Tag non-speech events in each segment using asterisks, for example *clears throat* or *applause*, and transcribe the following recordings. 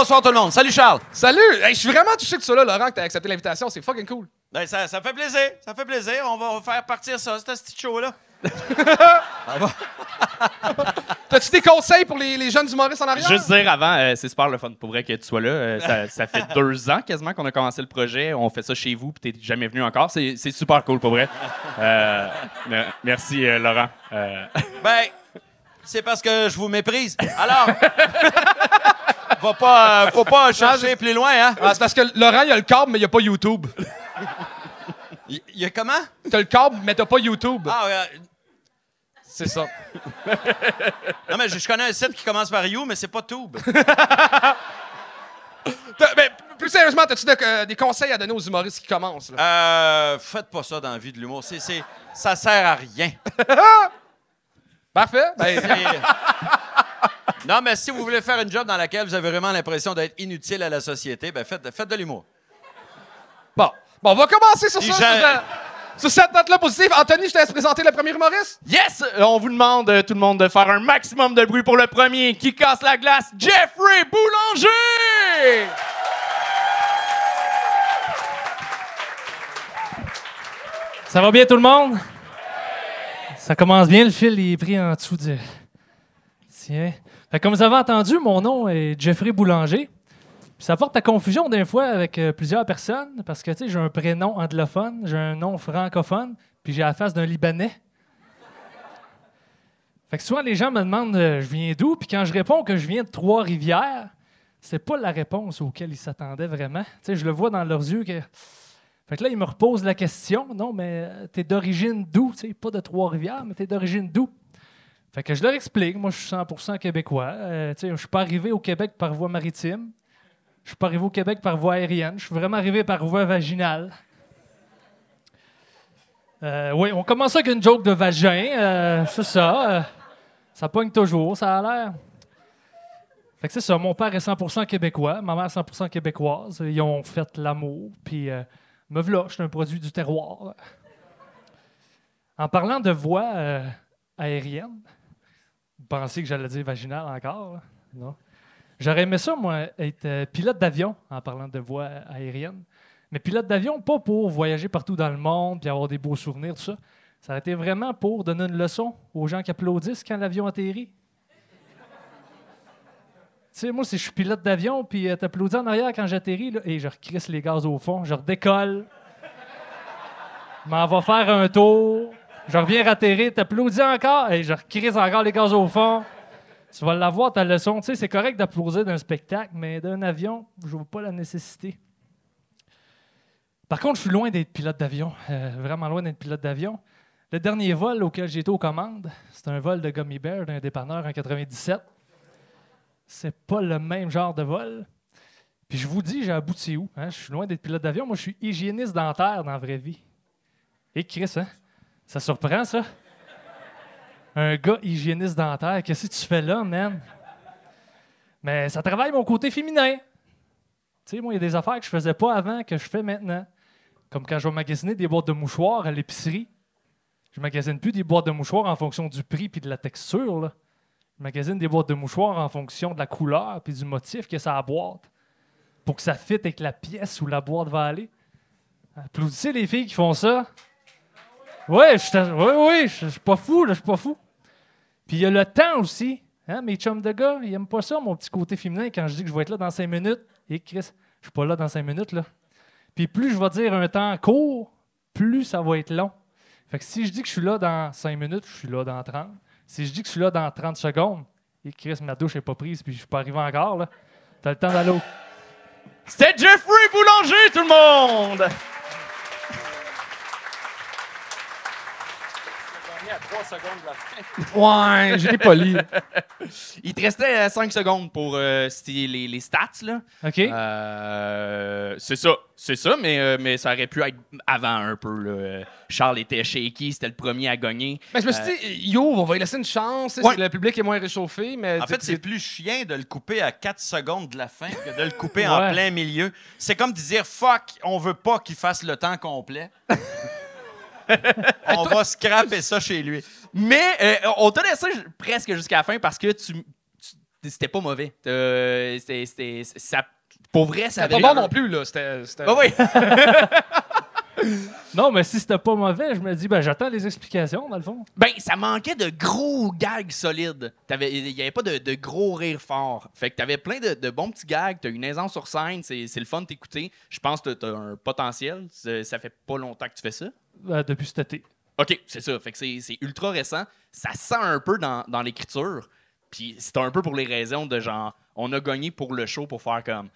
bonsoir tout le monde. Salut Charles. Salut! Hey, je suis vraiment touché que tu sois là, Laurent, que tu accepté l'invitation. C'est fucking cool. Ben, ça, ça fait plaisir, ça fait plaisir. On va faire partir ça, ce petit show-là. *laughs* *laughs* T'as-tu des conseils pour les, les jeunes humoristes en arrière? Juste dire avant, euh, c'est super le fun pour vrai que tu sois là. Euh, ça, *laughs* ça fait deux ans quasiment qu'on a commencé le projet. On fait ça chez vous, puis t'es jamais venu encore. C'est c'est super cool pour vrai. Euh, me- merci euh, Laurent. Euh, Ben, c'est parce que je vous méprise. Alors, *laughs* va pas, euh, faut pas chercher plus loin, hein? Ah, c'est parce que Laurent, il a le câble, mais il a pas YouTube. Il y, a comment? T'as le câble, mais t'as pas YouTube. Ah, euh, C'est ça. non, mais je, je connais un site qui commence par You, mais c'est pas Tube. *laughs* Ben, plus sérieusement, t'as-tu de- euh, des conseils à donner aux humoristes qui commencent? Là? Euh, faites pas ça dans la vie de l'humour. C'est, ça sert à rien. *laughs* Parfait. Ben, *laughs* non, mais si vous voulez faire une job dans laquelle vous avez vraiment l'impression d'être inutile à la société, ben faites, faites de l'humour. bon. bon, on va commencer sur Et ça. Sur, cette note-là positive. Anthony, je te laisse présenter le premier humoriste? yes! On vous demande euh, tout le monde de faire un maximum de bruit pour le premier qui casse la glace, Jeffrey Boulanger! Ça va bien tout le monde? Ça commence bien, le fil il est pris en dessous de... Tiens. Fait comme vous avez entendu, mon nom est Jeffrey Boulanger. Ça porte à confusion des fois avec euh, plusieurs personnes parce que j'ai un prénom anglophone, j'ai un nom francophone, puis j'ai la face d'un Libanais. Fait que souvent les gens me demandent euh, je viens d'où, puis quand je réponds que je viens de Trois-Rivières, c'est pas la réponse auquel ils s'attendaient vraiment. Tu sais, je le vois dans leurs yeux que fait que là, il me repose la question. Non, mais euh, t'es d'origine d'où? Tu sais, pas de Trois-Rivières, mais t'es d'origine d'où? Fait que je leur explique. Moi, je suis 100% québécois. Euh, tu sais, je suis pas arrivé au Québec par voie maritime. Je suis pas arrivé au Québec par voie aérienne. Je suis vraiment arrivé par voie vaginale. Euh, oui, on commence avec une joke de vagin. euh, c'est ça. ça pogne toujours, ça a l'air. Fait que c'est ça. Mon père est 100% québécois. Ma mère est 100% québécoise. Ils ont fait l'amour. Puis... me voilà, je suis un produit du terroir. En parlant de voix euh, aérienne, vous pensez que j'allais dire vaginale encore? Non. J'aurais aimé ça, moi, être euh, pilote d'avion en parlant de voix aérienne. Mais pilote d'avion, pas pour voyager partout dans le monde puis avoir des beaux souvenirs, tout ça. Ça a été vraiment pour donner une leçon aux gens qui applaudissent quand l'avion atterrit. Moi, si je suis pilote d'avion, puis euh, t'applaudis en arrière quand j'atterris, et je recrisse les gaz au fond, je redécolle, m'en va faire un tour, je reviens ratterrir, t'applaudis encore, et je recrisse encore les gaz au fond. Tu vas l'avoir, ta leçon. Tu sais, c'est correct d'applaudir d'un spectacle, mais d'un avion, je vois pas la nécessité. Par contre, je suis loin d'être pilote d'avion, euh, vraiment loin d'être pilote d'avion. Le dernier vol auquel été aux commandes, c'était un vol de Gummy Bear d'un dépanneur en 97 c'est pas le même genre de vol. Puis je vous dis, j'ai abouti où? hein? Je suis loin d'être pilote d'avion. Moi, je suis hygiéniste dentaire dans la vraie vie. Et Chris, hein? Ça surprend, ça? Un gars hygiéniste dentaire, qu'est-ce que tu fais là, man? Mais ça travaille mon côté féminin. Tu sais, moi, il y a des affaires que je faisais pas avant que je fais maintenant. Comme quand je vais magasiner des boîtes de mouchoirs à l'épicerie. Je magasine plus des boîtes de mouchoirs en fonction du prix puis de la texture, là. Je magasine des boîtes de mouchoirs en fonction de la couleur puis du motif que ça a boîte pour que ça fitte avec la pièce où la boîte va aller. Applaudissez les filles qui font ça. Oui, oui, je suis pas fou, je suis pas fou. Puis il y a le temps aussi. Hein, mes chums de gars, ils aiment pas ça, mon petit côté féminin, quand je dis que je vais être là dans cinq minutes. Et Chris, je suis pas là dans cinq minutes, là. Puis plus je vais dire un temps court, plus ça va être long. Fait que si je dis que je suis là dans cinq minutes, je suis là dans 30. Si je dis que je suis là dans 30 secondes, et Chris, ma douche n'est pas prise, puis je suis pas arrivé encore, là. T'as le temps d'aller au... C'était Jeffrey Boulanger, tout le monde! Ouais, je l'ai pas lu. *laughs* Il te restait 5 secondes pour euh, les, les stats, là. OK? Euh, c'est ça, c'est ça, mais, euh, mais ça aurait pu être avant un peu. là. Charles était shaky, c'était le premier à gagner. Mais je me suis dit, yo, on va lui laisser une chance. Ouais. Le public est moins réchauffé, mais. En fait, c'est plus chien de le couper à 4 secondes de la fin que de le couper en plein milieu. C'est comme de dire fuck, on veut pas qu'il fasse le temps complet. *laughs* *laughs* on va scraper ça chez lui. Mais euh, on t'a laissé ju- presque jusqu'à la fin parce que tu, tu c'était pas mauvais. Euh, c'était, c'était- ça, pour vrai, ça avait- pas bon non plus, là. C'était. c'était- Ah oui. *laughs* *laughs* Non, mais si c'était pas mauvais, je me dis, ben j'attends les explications, dans le fond. Ben, ça manquait de gros gags solides. Il n'y avait pas de, de gros rires forts. Fait que t'avais plein de, de bons petits gags. T'as une aisance sur scène. C'est le fun de t'écouter. Je pense que t'as un potentiel. Ça fait pas longtemps que tu fais ça. Euh, depuis cet été. OK, c'est ça. Fait que c'est c'est ultra récent. Ça sent un peu dans, dans l'écriture. Puis c'est un peu pour les raisons de genre, on a gagné pour le show pour faire comme.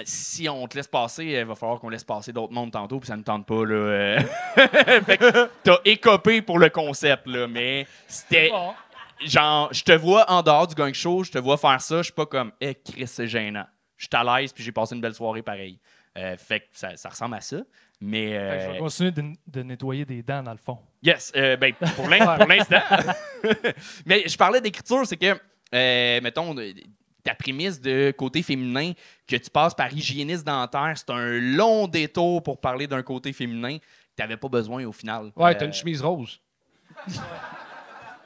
Ben, si on te laisse passer, il va falloir qu'on laisse passer d'autres mondes tantôt, puis ça ne tente pas. Là, euh. *laughs* fait que t'as écopé pour le concept, là, mais c'était. Bon. Genre, je te vois en dehors du gang show, je te vois faire ça, je suis pas comme, eh, Chris, c'est gênant. Je suis à l'aise, puis j'ai passé une belle soirée pareil. Euh, fait que ça, ça ressemble à ça. Mais. Fait que euh, je vais continuer de, de nettoyer des dents, dans le fond. Yes, euh, ben, pour l'in- pour *laughs* l'instant. *laughs* Mais je parlais d'écriture, c'est que, euh, mettons, ta prémisse de côté féminin, que tu passes par hygiéniste dentaire, c'est un long détour pour parler d'un côté féminin que tu n'avais pas besoin au final. Ouais, Euh, t'as une chemise rose. *laughs*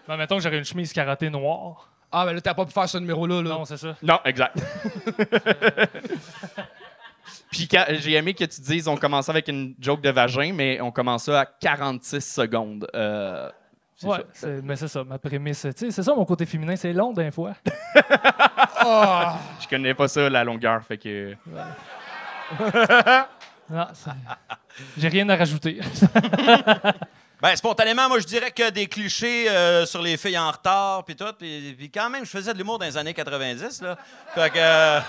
Ben, mettons que j'aurais une chemise carottée noire. Ah, mais là, t'as pas pu faire ce numéro-là, là. Non, c'est ça. Non, exact. *laughs* Puis j'ai aimé que tu dises on commençait avec une joke de vagin, mais on commençait à 46 secondes. Euh, c'est Ouais, ça. mais c'est ça, ma prémisse. Tu sais, c'est ça mon côté féminin, c'est long d'un fois. *laughs* Ah! Je connais pas ça, la longueur, fait que... Non, *laughs* c'est- J'ai rien à rajouter. *laughs* Ben, spontanément, moi, je dirais que des clichés euh, sur les filles en retard, puis tout. Puis, puis quand même, je faisais de l'humour dans les années 90, là. Fait que... euh,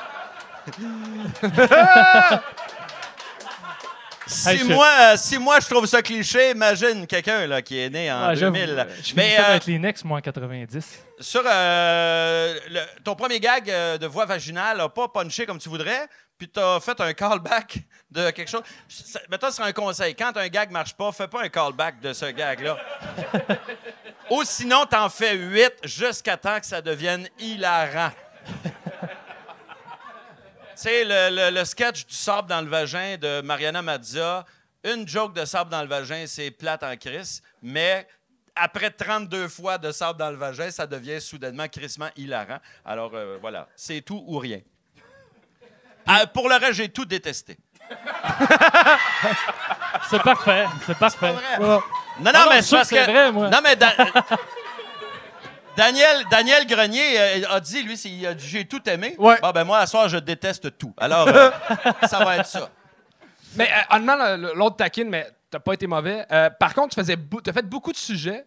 *laughs* si, moi, si moi, je trouve ça cliché, imagine quelqu'un là, qui est né en Ah, j'avoue, 2000. Je Mais euh, avec les Nex, moi, en 90. sur euh, le- ton premier gag euh, de voix vaginale n'a pas punché comme tu voudrais, puis tu as fait un callback de quelque chose. Ça- Mettons, c'est un conseil. Quand un gag marche pas, fais pas un callback de ce gag-là. Ou sinon, t'en fais huit jusqu'à temps que ça devienne hilarant. Tu sais, le, le- le sketch du sable dans le vagin de Mariana Mazza, une joke de sable dans le vagin, c'est plate en crise, mais après 32 fois de sable dans le vagin, ça devient soudainement crissement hilarant. Alors euh, voilà, c'est tout ou rien. Ah, pour le reste, j'ai tout détesté. *laughs* C'est parfait, c'est parfait. Non, non, Ah non, mais c'est parce que vrai, moi. Non, mais. Da- *laughs* Daniel, Daniel Grenier euh, a dit, lui, il a dit j'ai tout aimé. Ouais. Bon, ben moi, à soir, je déteste tout. Alors, *laughs* euh, ça va être ça. Mais euh, honnêtement, le- l'autre taquine, mais t'as pas été mauvais. Euh, par contre, tu faisais t'as fait beaucoup de sujets,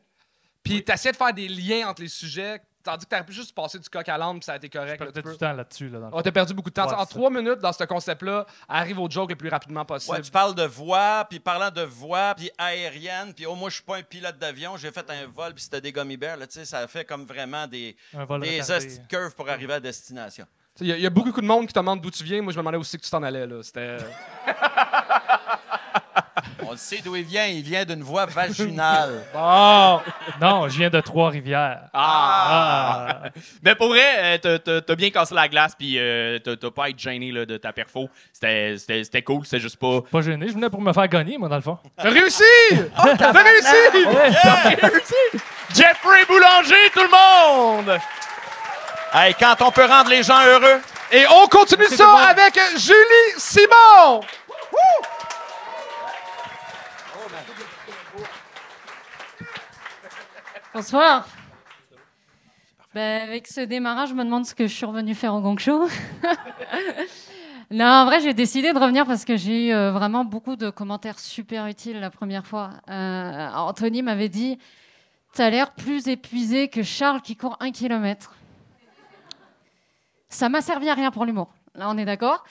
puis t'essayais de faire des liens entre les sujets, tandis que t'aurais pu juste passer du coq à l'âne, puis ça a été correct. Là, tu peux- du temps là-dessus. Là, Oh, fond. t'as perdu beaucoup de temps. Ouais, en trois minutes, dans ce concept-là, arrive au joke le plus rapidement possible. Ouais, tu parles de voix, puis parlant de voix, puis aérienne, puis oh, moi, je suis pas un pilote d'avion, j'ai fait un vol, puis c'était des gummy bears, là, tu sais, ça fait comme vraiment des, des curves pour arriver à destination. Il y, a- y a beaucoup de monde qui te demande d'où tu viens. Moi, je me demandais aussi que tu t'en allais. là. C'était. *laughs* On le sait d'où il vient, il vient d'une voix vaginale. *laughs* Oh! Non, je viens de Trois-Rivières. Ah! Ah! Mais pour vrai, euh, t'as- bien cassé la glace, puis euh, t'as pas à être gêné là, de ta perfo. C'était c'était- c'était cool, c'était juste pas. Pas gêné, je venais pour me faire gagner, moi, dans le fond. *laughs* T'as réussi! T'as réussi! Jeffrey Boulanger, tout le monde! hey, quand on peut rendre les gens heureux, Et on continue ça avec Julie Simon! Bonsoir. Ben, avec ce démarrage, je me demande ce que je suis revenue faire au Gang Show. non, en vrai, j'ai décidé de revenir parce que j'ai eu euh, vraiment beaucoup de commentaires super utiles la première fois. Euh, Anthony m'avait dit T'as l'air plus épuisé que Charles qui court un kilomètre. Ça m'a servi à rien pour l'humour. Là, on est d'accord.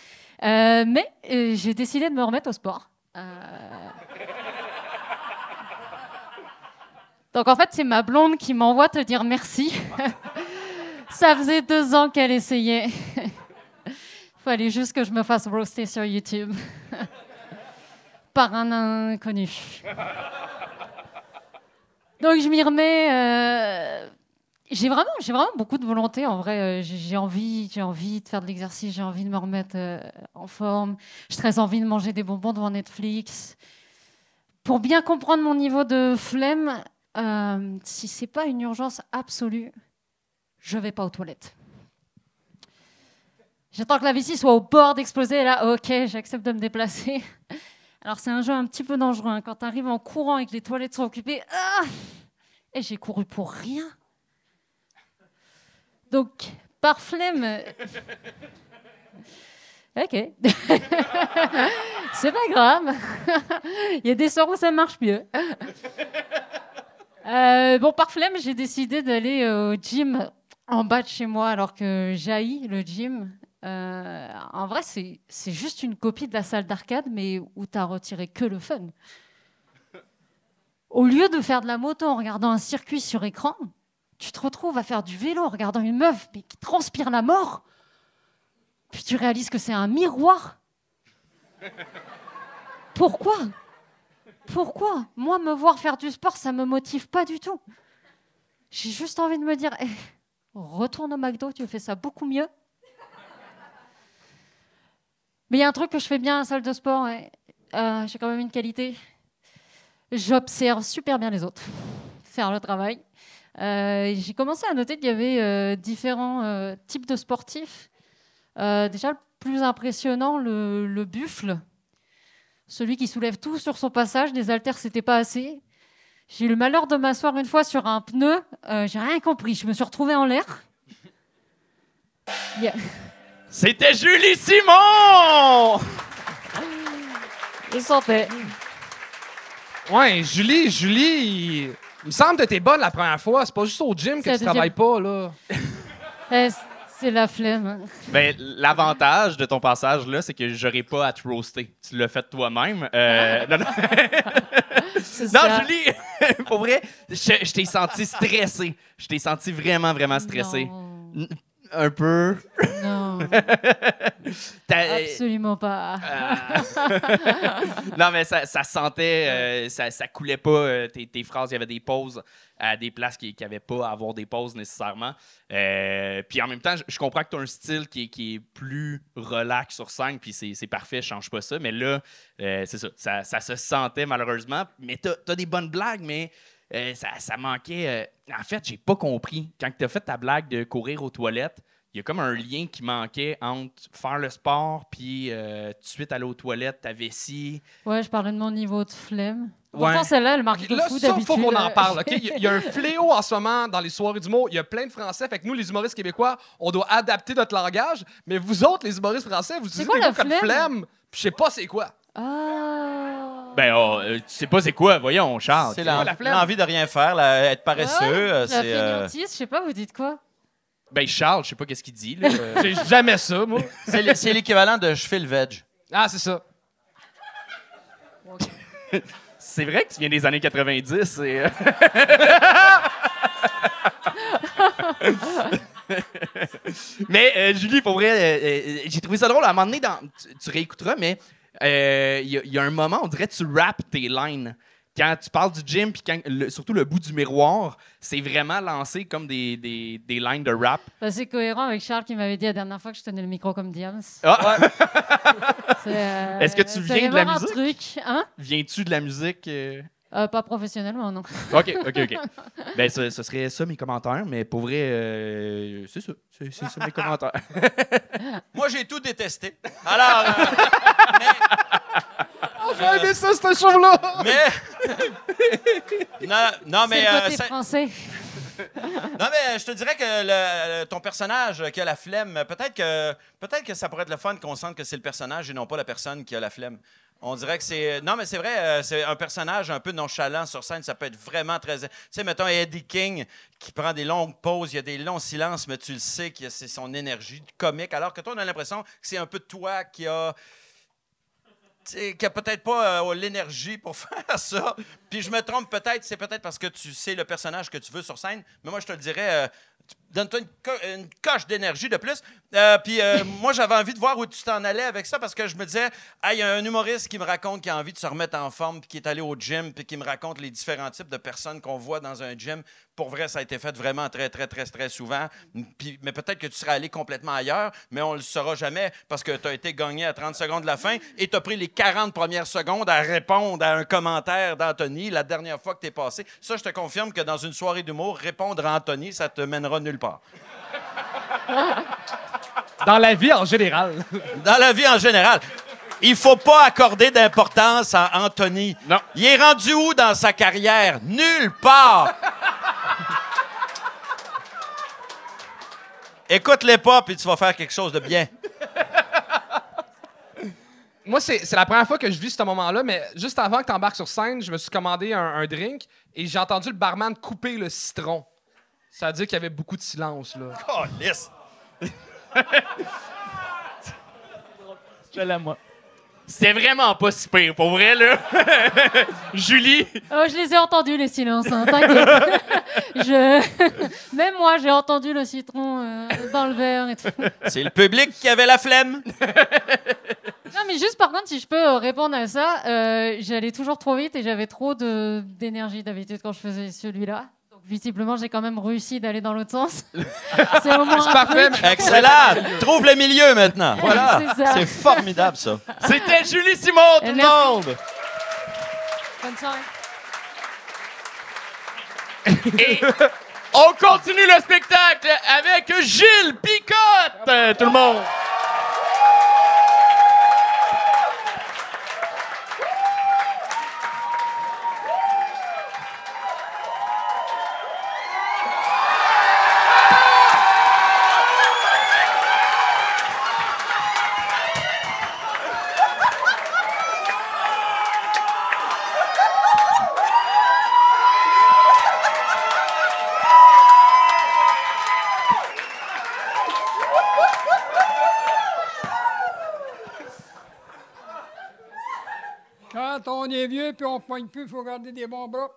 Euh, mais j'ai décidé de me remettre au sport. Donc en fait, c'est ma blonde qui m'envoie te dire merci. *laughs* Ça faisait deux ans qu'elle essayait. *laughs* Fallait juste que je me fasse roaster sur YouTube. *laughs* Par un inconnu. Donc je m'y remets. euh, J'ai vraiment, vraiment beaucoup de volonté en vrai. Euh, J'ai envie, envie de faire de l'exercice, j'ai envie de me remettre euh, en forme. J'ai très envie de manger des bonbons devant Netflix. Pour bien comprendre mon niveau de flemme, euh, si c'est pas une urgence absolue, je vais pas aux toilettes. J'attends que la vessie soit au bord d'exploser. Là, ok, j'accepte de me déplacer. *laughs* Alors, c'est un jeu un petit peu dangereux. hein. Quand tu arrives en courant et que les toilettes sont occupées, ah et j'ai couru pour rien. Donc, par flemme. *laughs* Ok. *laughs* c'est pas grave. Il y a des soirs où ça marche mieux. Euh, bon, par flemme, j'ai décidé d'aller au gym en bas de chez moi, alors que j'haïs le gym. Euh, en vrai, c'est c'est juste une copie de la salle d'arcade, mais où tu as retiré que le fun. Au lieu de faire de la moto en regardant un circuit sur écran, tu te retrouves à faire du vélo en regardant une meuf qui transpire la mort. Puis tu réalises que c'est un miroir. Pourquoi? Pourquoi Moi, me voir faire du sport, ça me motive pas du tout. J'ai juste envie de me dire, Eh, retourne au McDo, tu fais ça beaucoup mieux. Mais il y a un truc que je fais bien à la salle de sport, ouais. Euh, j'ai quand même une qualité. J'observe super bien les autres *laughs* faire le travail. Euh, j'ai commencé à noter qu'il y avait euh, différents types de sportifs. Déjà, le plus impressionnant, le buffle. Celui qui soulève tout sur son passage. Des haltères, c'était pas assez. J'ai eu le malheur de m'asseoir une fois sur un pneu. Euh, j'ai rien compris. Je me suis retrouvée en l'air. Il C'était Julie Simon! Je sentais. Ouais, Julie, Julie, il me semble que t'es bonne la première fois. C'est pas juste au gym que tu travailles pas, là. C'est la flemme. Ben, l'avantage de ton passage là, c'est que j'aurais pas à te roaster. Tu l'as fait toi-même. Euh, non, non, *laughs* C'est non, ça. Julie, *laughs* pour vrai, je, je t'ai senti stressé. Je t'ai senti vraiment, vraiment stressé. Non, Un peu. non, *laughs* T'as- absolument pas. Ah. *laughs* non, mais ça, ça sentait, euh, ça, ça coulait pas euh, tes, tes phrases. Il y avait des pauses à des places qui n'avaient pas à avoir des pauses nécessairement. Euh, puis en même temps, je, je comprends que tu as un style qui est, qui est plus relax sur scène, puis c'est parfait, je change pas ça. Mais là, euh, c'est ça, ça, ça se sentait malheureusement. Mais tu as, des bonnes blagues, mais euh, ça, ça manquait. euh, En fait, j'ai pas compris. Quand tu as fait ta blague de courir aux toilettes, il y a comme un lien qui manquait entre faire le sport puis euh, tout de suite aller aux toilettes, ta vessie. Ouais, je parlais de mon niveau de flemme. Ouais. Pourtant, celle-là, elle marque Là, fou ça, faut qu'on en parle, OK? *laughs* Il y a- il y, a un fléau en ce moment dans les soirées d'humour. Il y a plein de Français. Fait que nous, les humoristes québécois, on doit adapter notre langage. Mais vous autres, les humoristes français, vous utilisez quoi des la mots comme flemme? Je sais pas c'est quoi. Ah. Ben, oh, euh, tu sais pas c'est quoi, voyons, Charles. C'est l'en- l'envie de rien faire, la- être paresseux. euh, La c'est, euh, fainéantise, je sais pas, vous dites quoi? Ben, Charles, je sais pas qu'est-ce qu'il dit. Là. Euh, *laughs* J'ai jamais ça, moi. c'est l- c'est l'équivalent de je fais le veg. Ah, c'est ça. c'est vrai que tu viens des années 90. et, euh, *laughs* mais euh, Julie, pour vrai, euh, euh, j'ai trouvé ça drôle. À un moment donné, dans, tu, tu réécouteras, mais euh, il y, a- il y a un moment, on dirait que tu rappes tes lines. Quand tu parles du gym, puis quand- le- surtout le bout du miroir, c'est vraiment lancé comme des, des, des lines de rap. Bah, C'est cohérent avec Charles qui m'avait dit la dernière fois que je tenais le micro comme Diams. Ah, C'est, euh, Est-ce que tu viens de la musique? truc, hein? Viens-tu de la musique? euh? Euh, Pas professionnellement, non. *laughs* OK, OK, OK. Ben, ce, ce serait ça mes commentaires, mais pour vrai, euh, c'est ça. C'est c'est ça mes commentaires. *laughs* Moi, j'ai tout détesté. Alors, euh, *laughs* J'ai aimé ça, ce show-là. mais. non, non, mais. C'est le euh, côté ça- français. Non, mais je te dirais que le- le- ton personnage qui a la flemme, peut-être que, peut que ça pourrait être le fun qu'on sente que c'est le personnage et non pas la personne qui a la flemme. On dirait que c'est. Non, mais c'est vrai, euh, c'est un personnage un peu nonchalant sur scène. Ça peut être vraiment très. Tu sais, mettons Eddie King qui prend des longues pauses, il y a des longs silences, mais tu le sais que c'est son énergie comique. Alors que toi, on a l'impression que c'est un peu toi qui a. qui a peut-être pas euh, l'énergie pour *laughs* faire ça. Puis je me trompe peut-être, c'est peut-être parce que tu sais le personnage que tu veux sur scène, mais moi je te le dirais, euh, donne-toi une, co- une coche d'énergie de plus. Euh, puis euh, *laughs* moi j'avais envie de voir où tu t'en allais avec ça parce que je me disais, ah, il y a un humoriste qui me raconte qu'il a envie de se remettre en forme, puis qui est allé au gym, puis qui me raconte les différents types de personnes qu'on voit dans un gym. Pour vrai, ça a été fait vraiment très, très, très, très souvent. Puis, mais peut-être que tu serais allé complètement ailleurs, mais on le saura jamais parce que tu as été gagné à 30 secondes de la fin et tu as pris les 40 premières secondes à répondre à un commentaire d'Anthony la dernière fois que tu es passé. Ça, je te confirme que dans une soirée d'humour, répondre à Anthony, ça te mènera nulle part. Dans la vie en général. dans la vie en général. Il faut pas accorder d'importance à Anthony. Non. Il est rendu où dans sa carrière? Nulle part. Écoute-les pas, puis tu vas faire quelque chose de bien. Moi, c'est c'est la première fois que je vis ce moment-là, mais juste avant que tu embarques sur scène, je me suis commandé un, un drink et j'ai entendu le barman couper le citron. Ça veut dire qu'il y avait beaucoup de silence, là. Oh, lisse. Je l'aime, moi. C'était vraiment pas si pire, pour vrai, là. *laughs* Julie, Oh, je les ai entendus, les silences, hein, t'inquiète. *laughs* je... *laughs* Même moi, j'ai entendu le citron euh, dans le verre et tout. C'est le public qui avait la flemme. Non, mais juste par contre, si je peux euh, répondre à ça, euh, j'allais toujours trop vite et j'avais trop de- d'énergie d'habitude quand je faisais celui-là. Visiblement, j'ai quand même réussi d'aller dans l'autre sens. *laughs* C'est au moins C'est parfait, mais- Excellent. Trouve le milieu maintenant. *laughs* Voilà. C'est ça. C'est formidable, ça. c'était Julie Simon, tout le monde! Bonne soirée. Et on continue le spectacle avec Gilles Picotte, tout le monde. On plus, il faut garder des bons bras.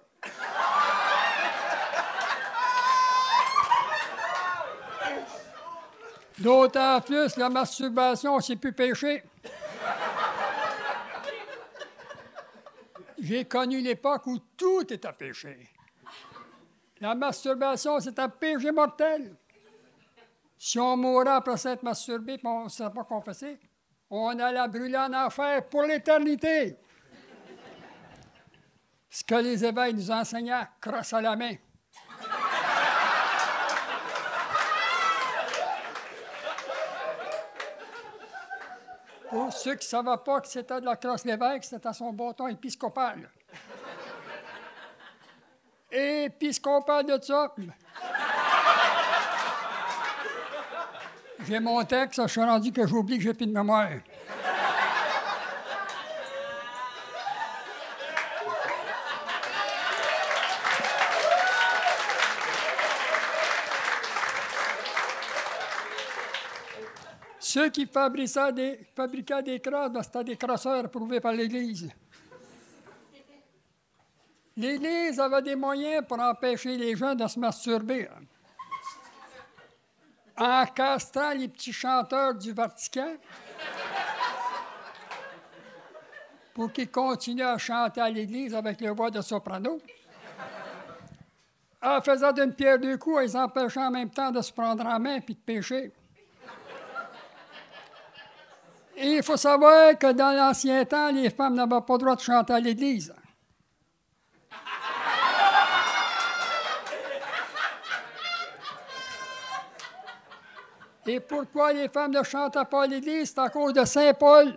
D'autant plus, la masturbation, c'est plus péché. J'ai connu l'époque où tout était péché. La masturbation, c'est un péché mortel. Si on mourait après s'être masturbé et on ne s'est pas confessé, on allait brûler en enfer pour l'éternité. Ce que les évêques nous enseignaient, crosse à la main. Pour ceux qui ne savaient pas que c'était de la crosse l'évêque, c'était son bâton épiscopal. Épiscopal de ça. J'ai mon texte, je suis rendu que j'oublie que j'ai plus de mémoire. Ceux qui fabriquaient des, fabriquaient des c'était des crosseurs approuvés par l'Église. L'Église avait des moyens pour empêcher les gens de se masturber. En castrant les petits chanteurs du Vatican pour qu'ils continuent à chanter à l'Église avec leur voix de soprano. En faisant d'une pierre deux coups, ils empêchaient en même temps de se prendre en main puis de pécher. Et il faut savoir que dans l'ancien temps, les femmes n'avaient pas le droit de chanter à l'église. Et pourquoi les femmes ne chantaient pas à l'église? C'est à cause de Saint Paul.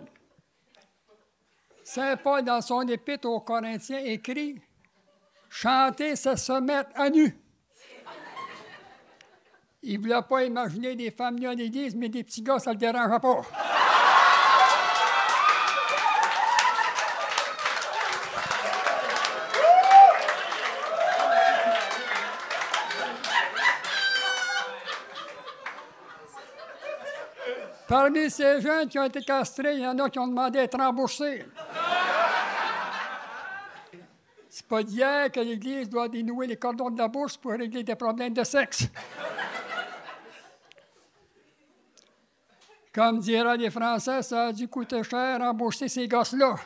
Saint Paul, dans son épître aux Corinthiens, écrit Chanter, c'est se mettre à nu. Il ne voulait pas imaginer des femmes nues à l'église, mais des petits gars, ça ne le dérangeait pas. Parmi ces jeunes qui ont été castrés, il y en a qui ont demandé à être remboursés. C'est pas d'hier que l'Église doit dénouer les cordons de la bourse pour régler des problèmes de sexe. Comme diraient les Français, ça a dû coûter cher rembourser ces gosses-là.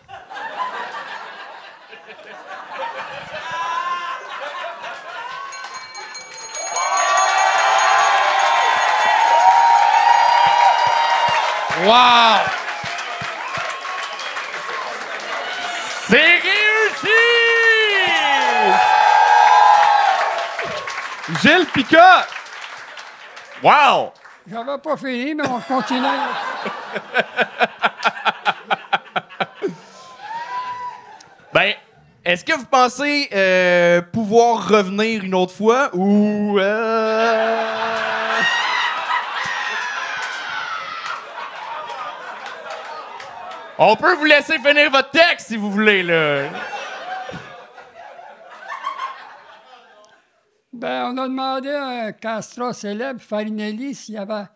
Wow! C'est réussi! Gilles Picotte! Wow! J'avais pas fini, mais on continue. *laughs* Ben, est-ce que vous pensez euh, pouvoir revenir une autre fois ou. euh, On peut vous laisser finir votre texte si vous voulez, là. Ben, on a demandé à un castrat célèbre, Farinelli, s'il avait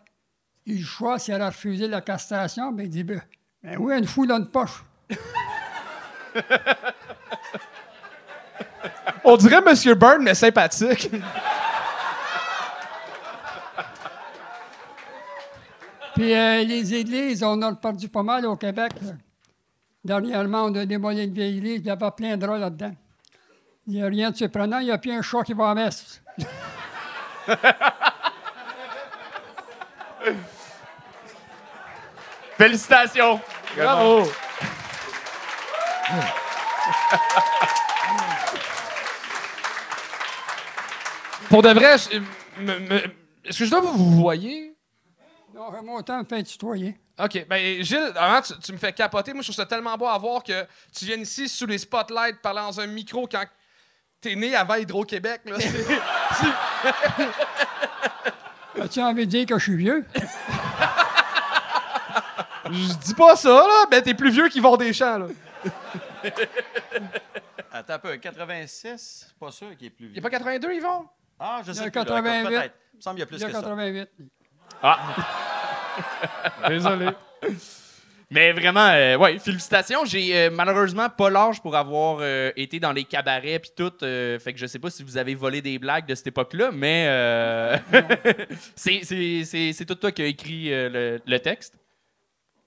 eu le choix, s'il allait refuser la castration. Ben, il dit, ben, ben oui, une foule dans une poche. *laughs* On dirait Monsieur Byrne, mais sympathique. *laughs* Puis euh, les églises, on a perdu pas mal au Québec. là. Dernièrement, on a démoli une vieille église, il y avait plein de rats là-dedans. Il n'y a rien de surprenant, il n'y a plus un chat qui va à messe. *laughs* Félicitations. Bravo. Pour de vrai, je- me- me- est-ce que je dois vous vous voyez? Non, mon temps me fait tutoyer. OK. Ben, Gilles, avant, tu, tu me fais capoter. Moi, je trouve ça tellement beau à voir que tu viennes ici sous les spotlights parler dans un micro quand t'es né avant Hydro-Québec. là. *laughs* C'est- *laughs* As-tu envie de dire que je suis vieux? *laughs* Je dis pas ça, là. Ben, t'es plus vieux qu'ils vont des champs, là. Attends un peu, 86? Pas sûr qu'il est plus Il vieux. a pas 82, Yvon? Ah, je Il y sais a plus, là, 88. Peut-être. Il me semble qu'il y a plus Il y a que ça. 88. Désolé. Mais vraiment, euh, ouais, félicitations. J'ai euh, malheureusement pas l'âge pour avoir euh, été dans les cabarets puis tout. euh, fait que je sais pas si vous avez volé des blagues de cette époque-là, mais euh, *laughs* c'est, c'est, c'est, c'est tout toi qui as écrit euh, le, le texte.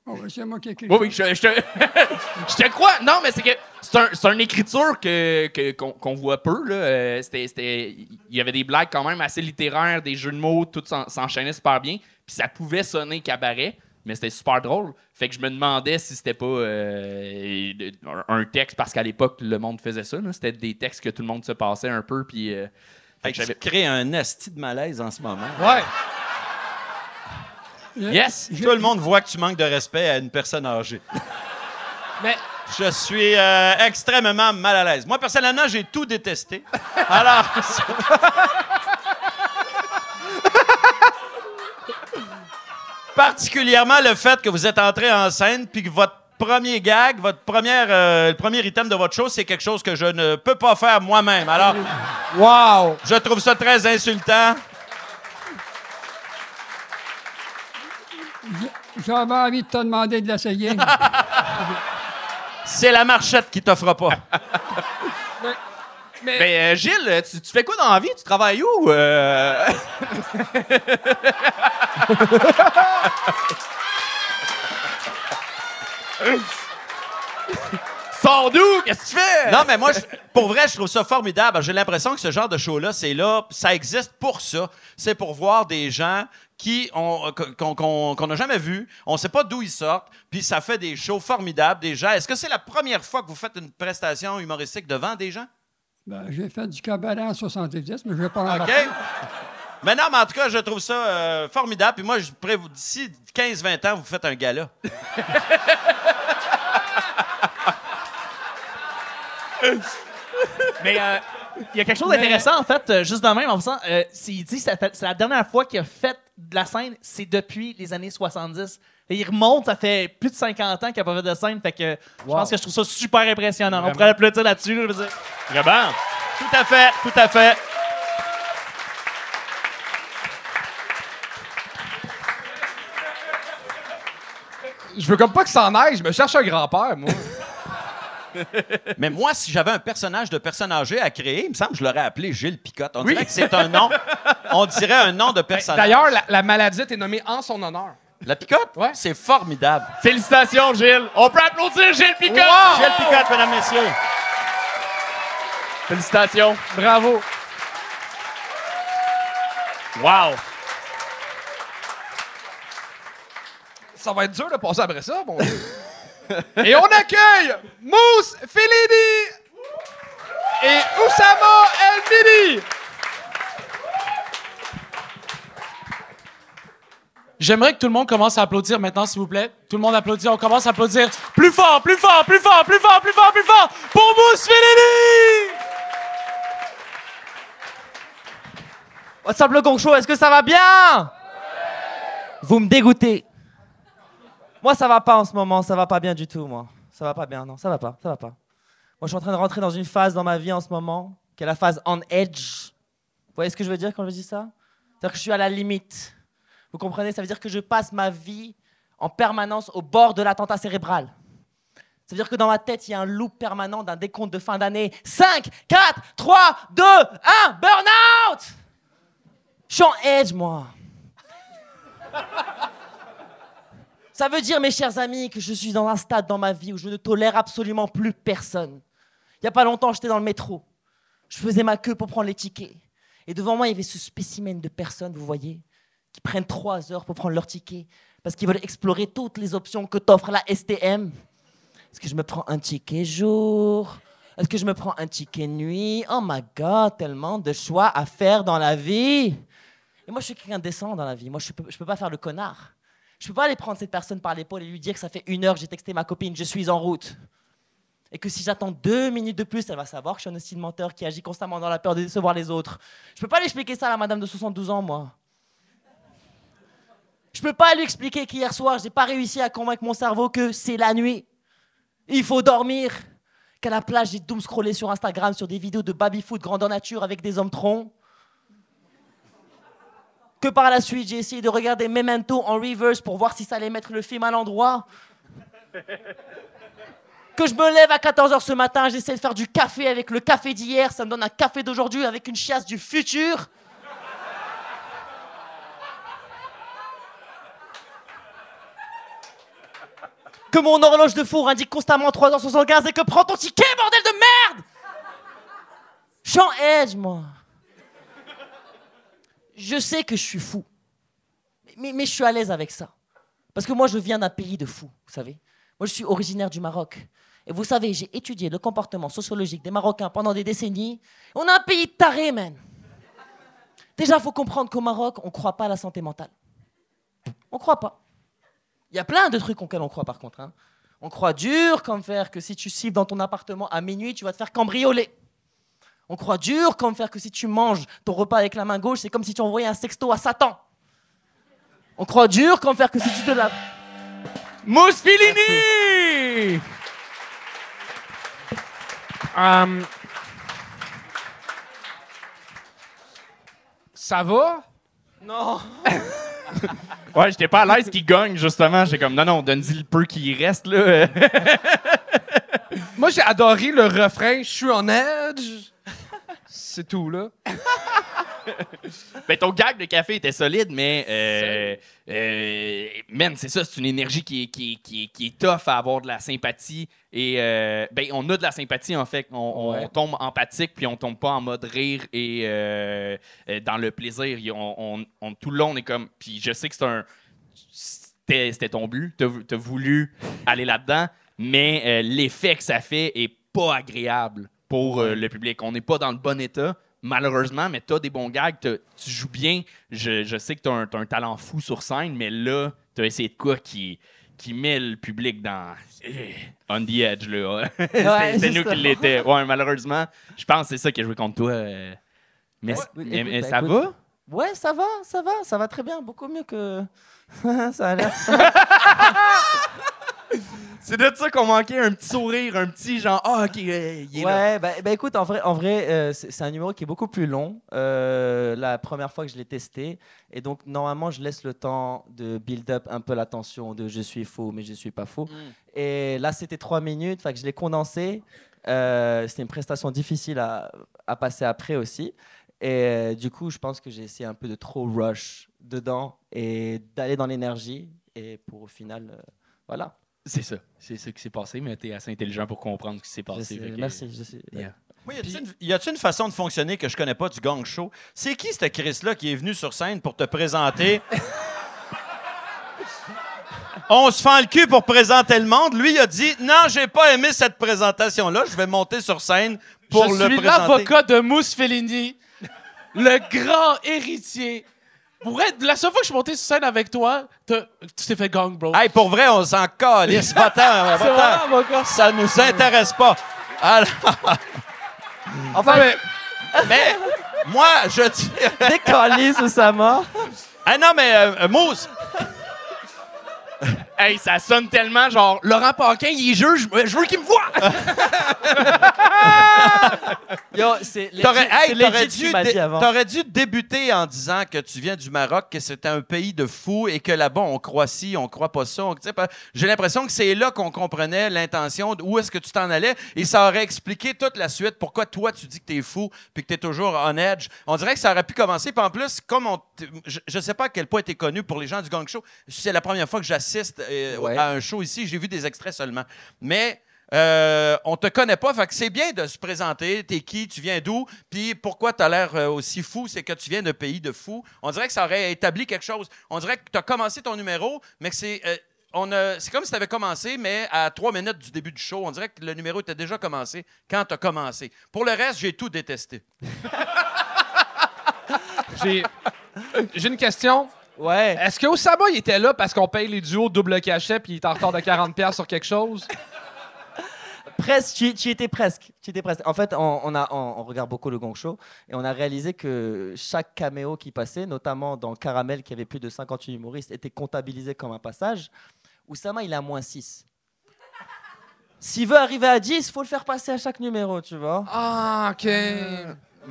Oh, oui, c'est moi qui ai écrit Oui, oui, je, je te, *laughs* je te crois. Non, mais c'est que c'est, un, c'est une écriture que, que- qu'on, qu'on voit peu. Là. Euh, c'était, c'était, il y avait des blagues quand même assez littéraires, des jeux de mots, tout s'en- s'enchaînait super bien. Puis ça pouvait sonner cabaret, mais c'était super drôle. Fait que je me demandais si c'était pas euh, un texte, parce qu'à l'époque, le monde faisait ça. là. C'était des textes que tout le monde se passait un peu. Puis, euh, Fait que tu crées un asti de malaise en ce moment. Ouais. Yes! Tout le monde voit que tu manques de respect à une personne âgée. *laughs* Mais Je suis euh, extrêmement mal à l'aise. Moi, personnellement, j'ai tout détesté. Alors. *laughs* Particulièrement le fait que vous êtes entré en scène puis que votre premier gag, votre première, euh, le premier item de votre show, c'est quelque chose que je ne peux pas faire moi-même. Alors, Wow! je trouve ça très insultant. J'avais envie de te demander de l'essayer. C'est la marchette qui t'offre pas. Mais, Ben, euh, Gilles, tu, tu fais quoi dans la vie? Tu travailles où? Euh... *laughs* Sors d'où? Qu'est-ce que tu fais? Non, mais moi, je- pour vrai, je trouve ça formidable. J'ai l'impression que ce genre de show-là, c'est là, ça existe pour ça. C'est pour voir des gens qui ont qu'on qu'on- qu'on n'a jamais vus, on sait pas d'où ils sortent, puis ça fait des shows formidables, des gens. Est-ce que c'est la première fois que vous faites une prestation humoristique devant des gens? Ben, j'ai fait du cabaret en 70, mais je vais pas en OK? *laughs* Mais non, mais en tout cas, je trouve ça euh, formidable. Puis moi, je vous d'ici 15-20 ans, vous faites un gala. *laughs* Mais euh, il y a quelque chose d'intéressant, en fait, euh, juste de même, en faisant. euh, il dit que c'est la dernière fois qu'il a fait de la scène, c'est depuis les années 70. Et il remonte, ça fait plus de 50 ans qu'il n'a pas fait de scène. Fait que je pense que je trouve ça super impressionnant. On pourrait applaudir là-dessus. là, je veux dire. Vraiment? Tout à fait, tout à fait. je veux comme pas que ça en aille. Je me cherche un grand-père, moi. *laughs* Mais moi, si j'avais un personnage de personne âgée à créer, il me semble que je l'aurais appelé Gilles Picotte. On dirait que c'est un nom. On dirait un nom de personnage. D'ailleurs, la, la maladie est nommée en son honneur. La Picotte? Ouais. C'est formidable. Félicitations, Gilles. On peut applaudir Gilles Picard. Gilles Picotte, mesdames, messieurs. Félicitations. Bravo. Wow. Ça va être dur de passer après ça, bon Dieu. *laughs* Et on accueille Mousse Fellini et Oussama El Midi. J'aimerais que tout le monde commence à applaudir maintenant, s'il vous plaît. Tout le monde applaudit. On commence à applaudir plus fort, plus fort, plus fort, plus fort, plus fort, plus fort pour Mousse Fellini! What's up le gong show, est-ce que ça va bien? Vous me dégoûtez. Moi ça va pas en ce moment, ça va pas bien du tout moi. Ça va pas bien, non, ça va pas, ça va pas. Moi je suis en train de rentrer dans une phase dans ma vie en ce moment, qui est la phase on edge. Vous voyez ce que je veux dire quand je dis ça? C'est-à-dire que je suis à la limite. Vous comprenez? Ça veut dire que je passe ma vie en permanence au bord de l'attentat cérébral. Ça veut dire que dans ma tête, il y a un loop permanent d'un décompte de fin d'année. 5, 4, 3, 2, 1, burn-out Je suis en edge, moi. Ça veut dire, mes chers amis, que je suis dans un stade dans ma vie où je ne tolère absolument plus personne. Il n'y a pas longtemps, j'étais dans le métro. Je faisais ma queue pour prendre les tickets. Et devant moi, il y avait ce spécimen de personnes, vous voyez, qui prennent trois heures pour prendre leur ticket parce qu'ils veulent explorer toutes les options que t'offre la STM. Est-ce que je me prends un ticket jour? Est-ce que je me prends un ticket nuit? Oh my God, tellement de choix à faire dans la vie. Et moi, je suis quelqu'un de décent dans la vie. Moi, je je peux pas faire le connard. Je peux pas aller prendre cette personne par l'épaule et lui dire que ça fait une heure j'ai texté ma copine, je suis en route. Et que si j'attends deux minutes de plus, elle va savoir que je suis un hostile menteur qui agit constamment dans la peur de décevoir les autres. Je peux pas lui expliquer ça à la madame de 72 ans, moi. Je peux pas lui expliquer qu'hier soir, j'ai pas réussi à convaincre mon cerveau que c'est la nuit. Il faut dormir. Qu'à la plage, j'ai doom scrollé sur Instagram sur des vidéos de baby-foot grandeur nature avec des hommes troncs. Que par la suite, j'ai essayé de regarder Memento en reverse pour voir si ça allait mettre le film à l'endroit. *laughs* Que je me lève à 14h ce matin, j'essaie de faire du café avec le café d'hier, ça me donne un café d'aujourd'hui avec une chiasse du futur. *laughs* que mon horloge de four indique constamment 3h75 et que prends ton ticket, bordel de merde Je suis en edge, moi. Je sais que je suis fou. Mais, je suis à l'aise avec ça. Parce que moi, je viens d'un pays de fous, vous savez. Moi, je suis originaire du Maroc. Et vous savez, j'ai étudié le comportement sociologique des Marocains pendant des décennies. On a un pays de man. Déjà, il faut comprendre qu'au Maroc, on ne croit pas à la santé mentale. On ne croit pas. Il y a plein de trucs auxquels on croit par contre. hein. On croit dur comme faire que si tu siffles dans ton appartement à minuit, tu vas te faire cambrioler. On croit dur comme faire que si tu manges ton repas avec la main gauche, c'est comme si tu envoyais un sexto à Satan. On croit dur comme faire que si tu te laves. Mousse! Hum, Ça va? Non. *laughs* Ouais, j'étais pas à l'aise qu'il gagne, justement. J'étais comme, non, non, donne-y le peu qui reste, là. *laughs* Moi, j'ai adoré le refrain « Je suis en edge ». C'est tout, là. Ben, ton gag de café était solide, mais. Euh, euh, man, c'est ça, c'est une énergie qui est, qui, est- qui est- qui est tough à avoir de la sympathie. Et. euh, ben, on a de la sympathie, en fait. On, tombe empathique, puis on tombe pas en mode rire et euh, dans le plaisir. On, on- tout le long, on est comme. Puis je sais que c'est un. C'était ton but. T'as t'as voulu aller là-dedans, mais euh, l'effet que ça fait est pas agréable pour euh, le public. On n'est pas dans le bon état, malheureusement, mais tu as des bons gags, tu joues bien. Je, je sais que tu as, un talent fou sur scène, mais là, tu as essayé de quoi qui, qui met le public dans. eh, on the edge, là. *laughs* C'est- c'est nous qui l'étions. Ouais, malheureusement, je pense que c'est ça qui a joué contre toi. euh. Mais, Ouais, mais- écoute, mais bah, ça écoute. va? Ouais, ça va, ça va, ça va très bien, beaucoup mieux que. *laughs* ça a l'air. *laughs* C'est de ça qu'on manquait, un petit sourire, un petit genre, ah, ok, euh, il est là. Ouais, bah, bah, écoute, en vrai, en vrai euh, c'est un numéro qui est beaucoup plus long. euh, la première fois que je l'ai testé. Et donc, normalement, je laisse le temps de build up un peu la tension de je suis faux, mais je suis pas faux. Et là, c'était trois minutes, fait que je l'ai condensé. Euh, c'était une prestation difficile à, à passer après aussi. Et du coup, je pense que j'ai essayé un peu de trop rush dedans et d'aller dans l'énergie. Et pour au final, voilà. C'est ça. C'est ça qui s'est passé, mais t'es assez intelligent pour comprendre ce qui s'est Je passé. sais, que- merci. Je sais. Yeah. Oui, y a-tu une, façon de fonctionner que je connais pas du gang show? C'est qui ce Chris-là qui est venu sur scène pour te présenter? *laughs* On se fend le cul pour présenter le monde. Lui, il a dit Non, j'ai pas aimé cette présentation-là. Je vais monter sur scène pour Je le suis présenter. l'avocat de Mousse Fellini, le grand héritier Pour vrai, la seule fois que je suis monté sur scène avec toi, tu t'es fait gang, bro. Hey, pour vrai, on s'en calisse. Va-t'en, *laughs* C'est va-t'en. vraiment mon gars. Ça nous intéresse pas. Alors, *laughs* Enfin, mais- *laughs* mais moi, je dis... décalé, Oussama. Ah non, mais euh, Mousse, Hey, ça sonne tellement genre Laurent Paquin, il est juge, je veux qu'il me voie. *laughs* Yo, c'est T'aurais hey, c'est dû, dé- t'aurais débuter en disant que tu viens du Maroc, que c'était un pays de fous et que là-bas, on croit ci, on croit pas ça. on- tu sais, pas- J'ai l'impression que c'est là qu'on comprenait l'intention, de où est-ce que tu t'en allais, et ça aurait expliqué toute la suite, pourquoi toi, tu dis que t'es fou, puis que t'es toujours on edge. On dirait que ça aurait pu commencer, puis en plus, comme on... t- Je, je sais pas à quel point t'es connu pour les gens du gang show, c'est la première fois que j'assiste euh, Ouais. à un show ici, j'ai vu des extraits seulement. Mais... Euh, on te connaît pas, fait que c'est bien de se présenter. T'es qui, tu viens d'où, puis pourquoi t'as l'air euh, aussi fou, c'est que tu viens d'un pays de fous. On dirait que ça aurait établi quelque chose. On dirait que t'as commencé ton numéro, mais que c'est euh, on a- c'est comme si t'avais commencé, mais à trois minutes du début du show. On dirait que le numéro était déjà commencé quand t'as commencé. Pour le reste, j'ai tout détesté. J'ai j'ai une question. Ouais. Est-ce que Osama, il était là parce qu'on paye les duos double cachet puis il est en retard de 40$ sur quelque chose? Presque, tu, tu y étais presque. Tu étais presque. En fait, on, on a, on, on regarde beaucoup le Gong Show et on a réalisé que chaque caméo qui passait, notamment dans Caramel, qui avait plus de 58 humoristes, était comptabilisé comme un passage. Oussama, il a moins 6. S'il veut arriver à 10, il faut le faire passer à chaque numéro, tu vois. Ah, OK.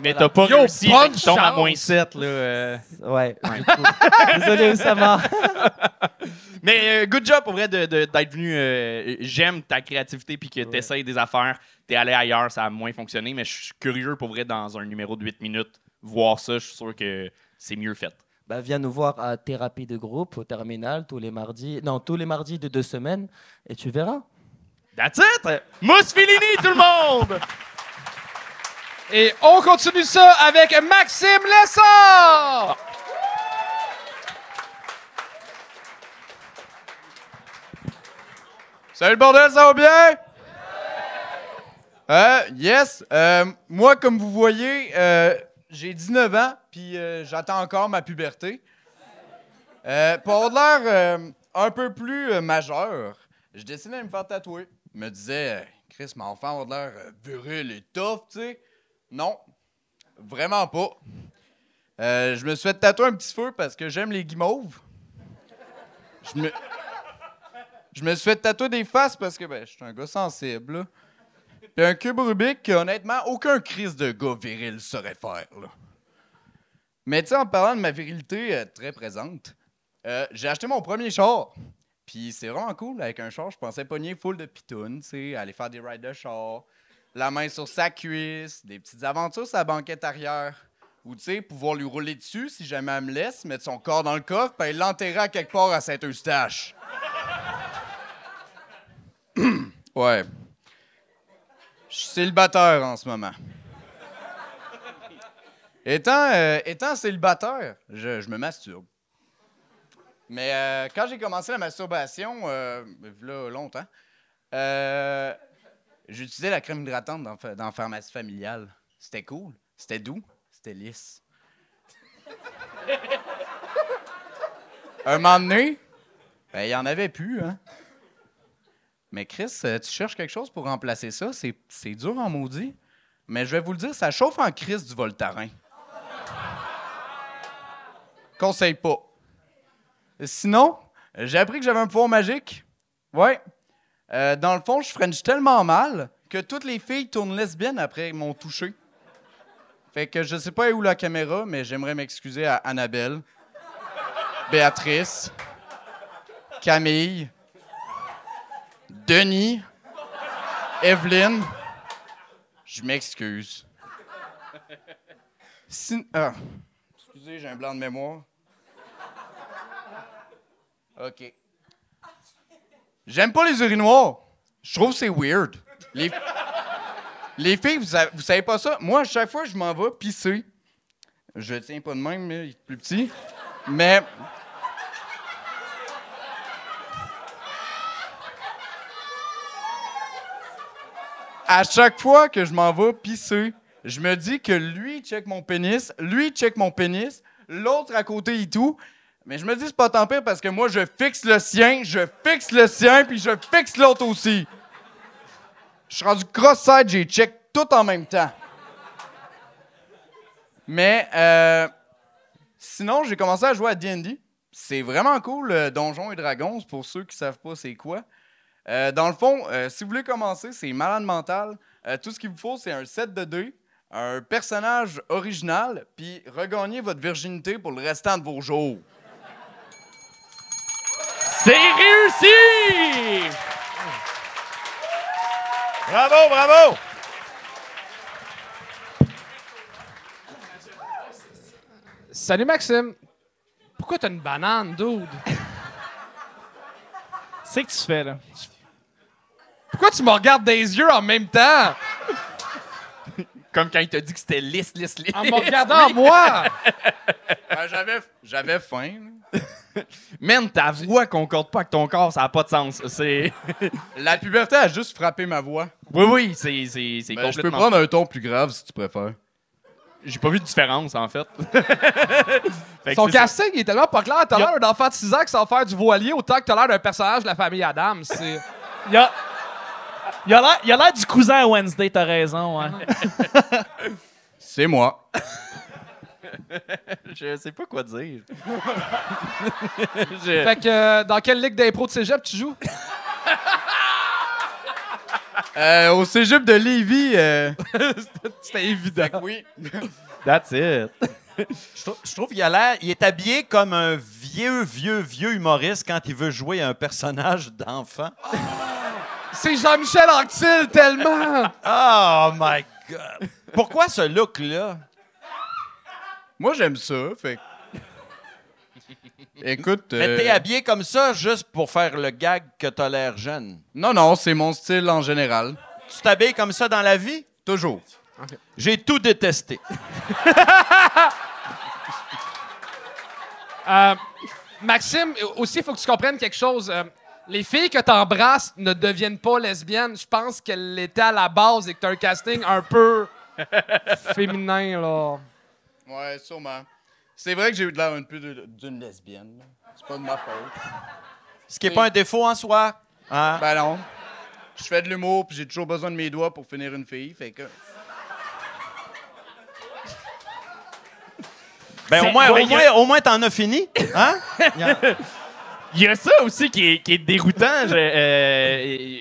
Mais t'as pas Yo, réussi, bonne fait qu'il tombe à chance. moins 7. Là, euh. Ouais. du coup. *laughs* Désolé, Oussama. *laughs* Mais euh, good job pour vrai de- de- d'être venu. euh, J'aime ta créativité puis que tu essayes des affaires. T'es allé ailleurs, ça a moins fonctionné, mais je suis curieux pour vrai dans un numéro de 8 minutes voir ça. Je suis sûr que c'est mieux fait. Bah, viens nous voir à Thérapie de groupe au terminal tous les mardis. Non, tous les mardis de deux semaines et tu verras. That's it! Mousse Fellini, tout le monde! Et on continue ça avec Maxime Lessard! Salut le bordel, ça va bien? Euh, yes. Euh, moi, comme vous voyez, euh, j'ai 19 ans, puis euh, j'attends encore ma puberté. Pour l'air un peu plus majeur, je décidais de me faire tatouer. Je me disais, Chris, mon enfant a l'air viril et tough, tu sais. Non, vraiment pas. Euh, je me suis fait tatouer un petit feu parce que j'aime les guimauves. Je me... Je me suis fait tatouer des faces parce que ben, je suis un gars sensible. là. Puis un cube Rubik que honnêtement aucun crise de gars viril saurait faire. Mais tu sais, en parlant de ma virilité euh, très présente, euh, j'ai acheté mon premier char. Puis c'est vraiment cool avec un char. Je pensais pogner full de pitounes, aller faire des rides de char, la main sur sa cuisse, des petites aventures sur banquette arrière. Ou tu sais, pouvoir lui rouler dessus si jamais elle me laisse, mettre son corps dans le coffre, puis l'enterrer à quelque part à Saint-Eustache. *clears throat* Ouais. Je suis célibataire en ce moment. Étant, euh, célibataire, je, je me masturbe. Mais euh, quand j'ai commencé la masturbation, euh, là, longtemps, euh, j'utilisais la crème hydratante dans, la pharmacie familiale. C'était cool, c'était doux, c'était lisse. Un moment donné, ben, il y en avait plus, hein. Mais Chris, euh, tu cherches quelque chose pour remplacer ça, c'est c'est dur en maudit. Mais je vais vous le dire, ça chauffe en crise du Voltaren. Conseille pas. Sinon, j'ai appris que j'avais un pouvoir magique. Ouais. Euh, dans le fond, je french tellement mal que toutes les filles tournent lesbiennes après m'ont touché. Fait que je sais pas où la caméra, mais j'aimerais m'excuser à Annabelle, Béatrice, Camille, Denis, Evelyne. Je m'excuse. Ah. Excusez, j'ai un blanc de mémoire. OK. J'aime pas les urinoirs. Je trouve que c'est weird. Les, les filles, vous, sa- vous savez pas ça? Moi, à chaque fois je m'en vais pisser, je tiens pas de même, mais il est plus petit. Mais à chaque fois que je m'en vais pisser, je me dis que lui check mon pénis, lui check mon pénis, l'autre à côté et tout. Mais je me dis, c'est pas tant pire parce que moi, je fixe le sien, je fixe le sien, puis je fixe l'autre aussi. Je suis rendu cross-side, j'ai check tout en même temps. Mais euh, sinon, j'ai commencé à jouer à D&D. C'est vraiment cool, euh, Donjons et Dragons, pour ceux qui savent pas c'est quoi. Euh, dans le fond, si vous voulez commencer, c'est malade mental. Tout ce qu'il vous faut, c'est un set de dés, un personnage original, puis regagner votre virginité pour le restant de vos jours. C'est réussi! Bravo, bravo! Salut Maxime. Pourquoi t'as une banane, dude? C'est que tu fais, là? Pourquoi tu me regardes des yeux en même temps? Comme quand il t'a dit que c'était lisse, lisse, lisse. En me regardant moi! Ben, j'avais, j'avais faim. là. *laughs* Man, ta voix concorde pas avec ton corps, ça a pas de sens. C'est. *laughs* La puberté a juste frappé ma voix. Oui, oui, c'est, c'est, c'est Ben, je peux complètement. prendre un ton plus grave si tu préfères. J'ai pas vu de différence, en fait. *laughs* Fait que Son c'est ça. casting il est tellement pas clair. T'as Y'a- l'air d'un enfant de 6 ans qui s'en faire du voilier autant que t'as l'air d'un personnage de la famille Adams. C'est... Il a, il a l'air- il a l'air du cousin à Wednesday, t'as raison, ouais. C'est moi. *laughs* Je sais pas quoi dire. *laughs* Fait que euh, dans quelle ligue d'impro de cégep tu joues? *laughs* Euh, au cégep de Lévis. euh, C'était évident. oui. That's it. Je trou- je trouve qu'il a l'air. Il est habillé comme un vieux, vieux, vieux humoriste quand il veut jouer un personnage d'enfant. C'est Jean-Michel Anctil tellement! Oh my God! Pourquoi ce look-là? Moi, j'aime ça. Fait Écoute. Mais t'es euh, habillé comme ça juste pour faire le gag que t'as l'air jeune. Non, non, c'est mon style en général. Tu t'habilles comme ça dans la vie? Toujours. J'ai tout détesté. *laughs* Euh, Maxime, aussi, il faut que tu comprennes quelque chose. Euh, les filles que t'embrasses ne deviennent pas lesbiennes. Je pense qu'elles l'étaient à la base et que t'as un casting un peu *laughs* féminin, là. Ouais, sûrement. C'est vrai que j'ai eu de l'air un peu d'une lesbienne. C'est pas de ma faute. Ce qui n'est pas un défaut en soi. Hein? Ben non. Je fais de l'humour, puis j'ai toujours besoin de mes doigts pour finir une fille. Fait que. Ben, au moins, ouais, au a- moins, au moins, t'en as fini. Hein? *laughs* Il y a ça aussi qui est, qui est déroutant. Euh,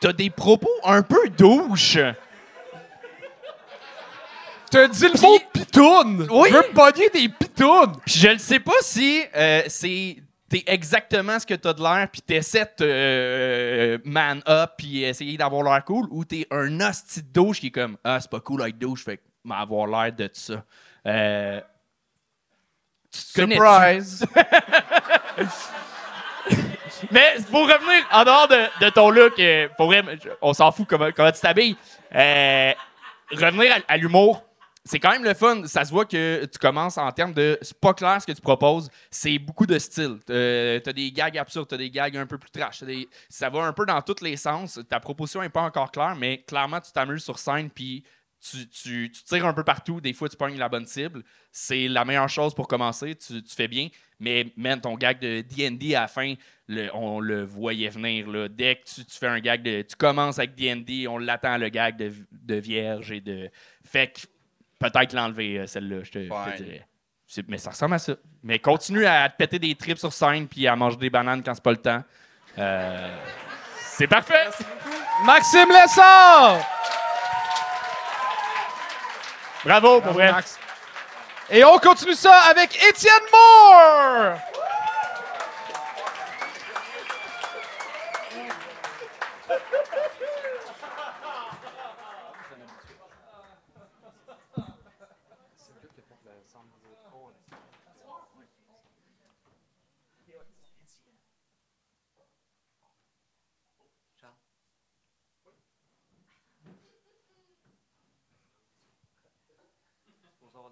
T'as des propos un peu douches. T'as dit le mot pitoune! Oui. Je veux pogner des pitounes! Puis je ne sais pas si euh, c'est t'es exactement ce que t'as de l'air, puis t'essaies de euh, man up, puis essayer d'avoir l'air cool, ou t'es un hostie de douche qui est comme ah c'est pas cool être douche, fait que m'avoir l'air de ça. Euh, tu te connais-tu? Surprise! *laughs* Mais pour revenir en dehors de, de ton look, euh, pour vrai, on s'en fout comment, comment tu t'habilles. Euh, revenir à, à l'humour, c'est quand même le fun. Ça se voit que tu commences en termes de. C'est pas clair ce que tu proposes. C'est beaucoup de style. Euh, t'as des gags absurdes, t'as des gags un peu plus trash. ça va un peu dans tous les sens. Ta proposition est pas encore claire, mais clairement, tu t'amuses sur scène, puis tu, tires un peu partout. Des fois, tu pognes la bonne cible. C'est la meilleure chose pour commencer. Tu, fais bien. Mais, man, ton gag de D&D à la fin, on le voyait venir. Dès que tu, tu fais un gag de... Tu commences avec D&D, on l'attend, le gag de, de vierge et de... Fait que peut-être l'enlever, euh, celle-là, je te, dirais. Mais ça ressemble à ça. Mais continue à te péter des tripes sur scène puis à manger des bananes quand c'est pas le temps. Euh, c'est parfait! Maxime Lessard! Bravo, pour vrai. Max. Et on continue ça avec Étienne Moore!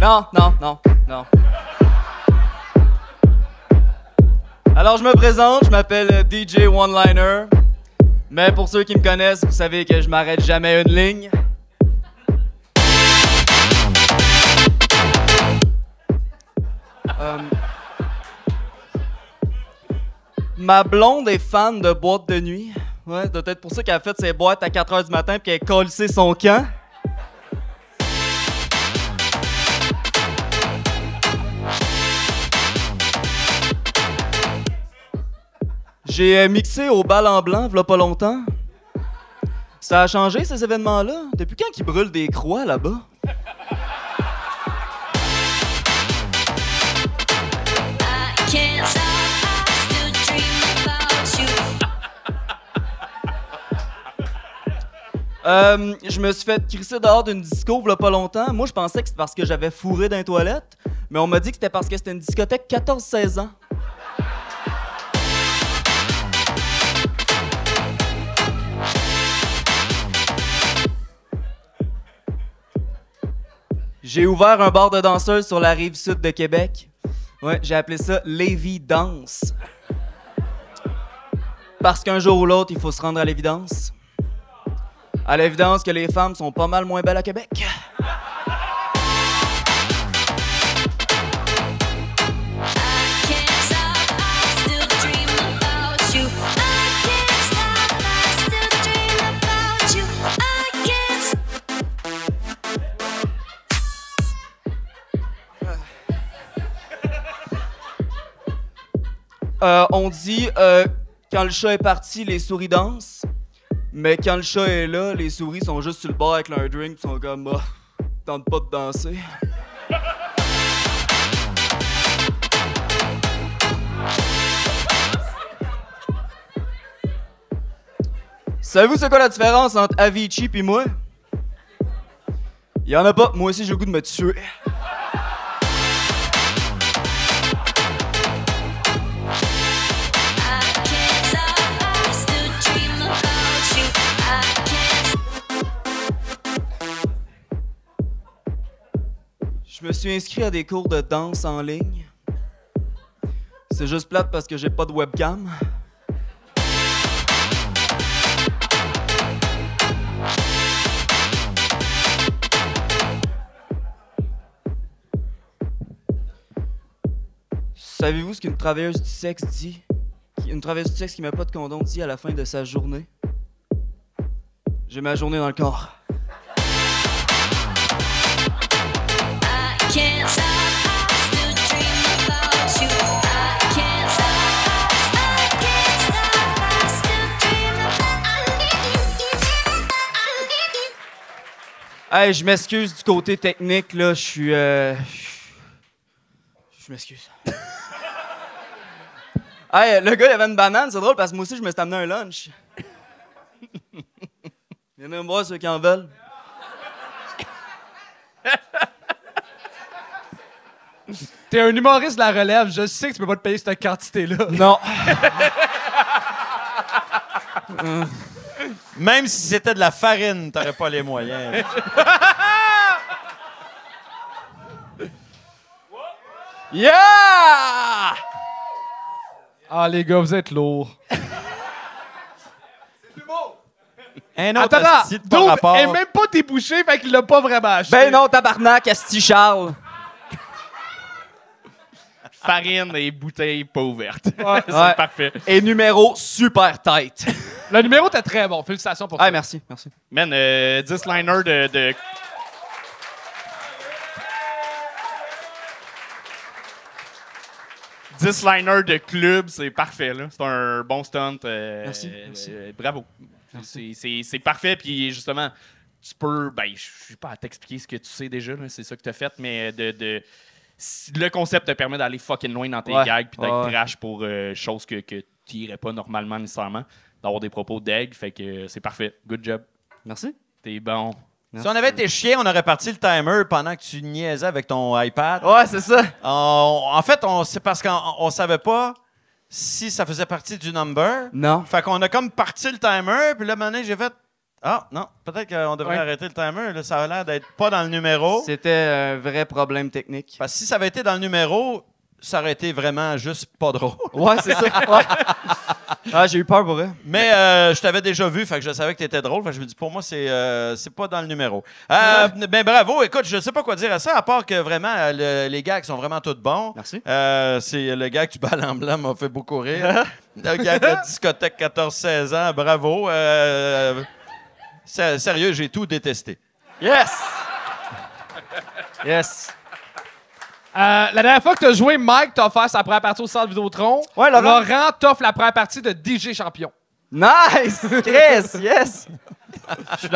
Non, non, non, non. Alors, je me présente, je m'appelle DJ One Liner. Mais pour ceux qui me connaissent, vous savez que je m'arrête jamais une ligne. Euh, Ma blonde est fan de boîtes de nuit. Ouais, peut-être pour ça qu'elle a fait ses boîtes à 4 h du matin puis qu'elle a collé son camp. J'ai mixé au bal en blanc, v'là pas longtemps. Ça a changé, ces événements-là? Depuis quand ils brûlent des croix là-bas? Euh, je me suis fait crisser dehors d'une disco v'là pas longtemps. Moi, je pensais que c'était parce que j'avais fourré dans les toilettes, mais on m'a dit que c'était parce que c'était une discothèque 14-16 ans. J'ai ouvert un bar de danseuses sur la rive sud de Québec. Ouais, j'ai appelé ça Lévis Danse. Parce qu'un jour ou l'autre, il faut se rendre à l'évidence. À l'évidence que les femmes sont pas mal moins belles à Québec. Euh, on dit euh, quand le chat est parti, les souris dansent. Mais quand le chat est là, les souris sont juste sur le bord avec leur drink, sont comme bah, tente pas de danser. Savez-vous c'est quoi la différence entre Avicii et moi? Y en a pas, moi aussi j'ai le goût de me tuer. Je me suis inscrit à des cours de danse en ligne. C'est juste plate parce que j'ai pas de webcam. Savez-vous ce qu'une travailleuse du sexe dit? Une travailleuse du sexe qui met pas de condom dit à la fin de sa journée? J'ai ma journée dans le corps. Hey, je m'excuse du côté technique, là. Je suis. euh, Je m'excuse. *laughs* hey, le gars, il avait une banane, c'est drôle parce que moi aussi, je me suis amené un lunch. Viens me voir ceux qui en veulent. *laughs* *laughs* T'es un humoriste de la relève, je sais que tu peux pas te payer cette quantité-là. Non. *laughs* Même si c'était de la farine, t'aurais pas les moyens. *laughs* Yeah! Ah, les gars, vous êtes lourds. Un autre Attends, asti de rapport. est même pas débouché, fait qu'il l'a pas vraiment acheté. Ben non, tabarnak, Asti Charles. Farine et bouteille pas ouverte. Ouais. *laughs* c'est Ouais. parfait. Et numéro super tight. *laughs* Le numéro était très bon, félicitations pour Ah, ça. merci, merci. Man, euh, 10 liners de, de- Dix liners de club, c'est parfait. là. C'est un bon stunt. euh, Merci, euh, merci. euh, bravo. C'est- C'est c'est parfait. Puis justement, tu peux. Ben, je suis pas à t'expliquer ce que tu sais déjà. là, C'est ça que tu as fait. Mais de, le concept te permet d'aller fucking loin dans tes Ouais, gags. Puis d'être ouais. trash pour euh, choses que, que tu irais pas normalement nécessairement. D'avoir des propos d'aigle. Fait que euh, c'est parfait. Good job. Merci. T'es bon. Si on avait été chien, on aurait parti le timer pendant que tu niaisais avec ton iPad. Ouais, c'est ça. On- en fait, on, c'est parce qu'on on savait pas si ça faisait partie du number. Non. Fait qu'on a comme parti le timer, puis là, maintenant, j'ai fait Ah, non, peut-être qu'on devrait Ouais. arrêter le timer. là. Ça a l'air d'être pas dans le numéro. C'était un vrai problème technique. Parce que si ça avait été dans le numéro, ça aurait été vraiment juste pas drôle. Ouais, c'est ça. *laughs* Ouais. Ah, j'ai eu peur pour eux. Mais euh, je t'avais déjà vu, fait que je savais que tu étais drôle. Fait que je me dis, pour moi, c'est euh, c'est pas dans le numéro. Euh, ben bravo, écoute, je sais pas quoi dire à ça, à part que vraiment, le- les gags sont vraiment tous bons. Merci. Euh, c'est le gag du bal en blanc m'a fait beaucoup rire. *laughs* le gag de discothèque 14-16 ans, bravo. Sé- sérieux, j'ai tout détesté. Yes! Yes. Euh, la dernière fois que tu as joué, Mike t'a offert sa première partie au centre Vidéotron. Ouais, Laurent. Laurent t'offre la première partie de DJ Champion. Nice! *laughs* Chris, yes! Je suis.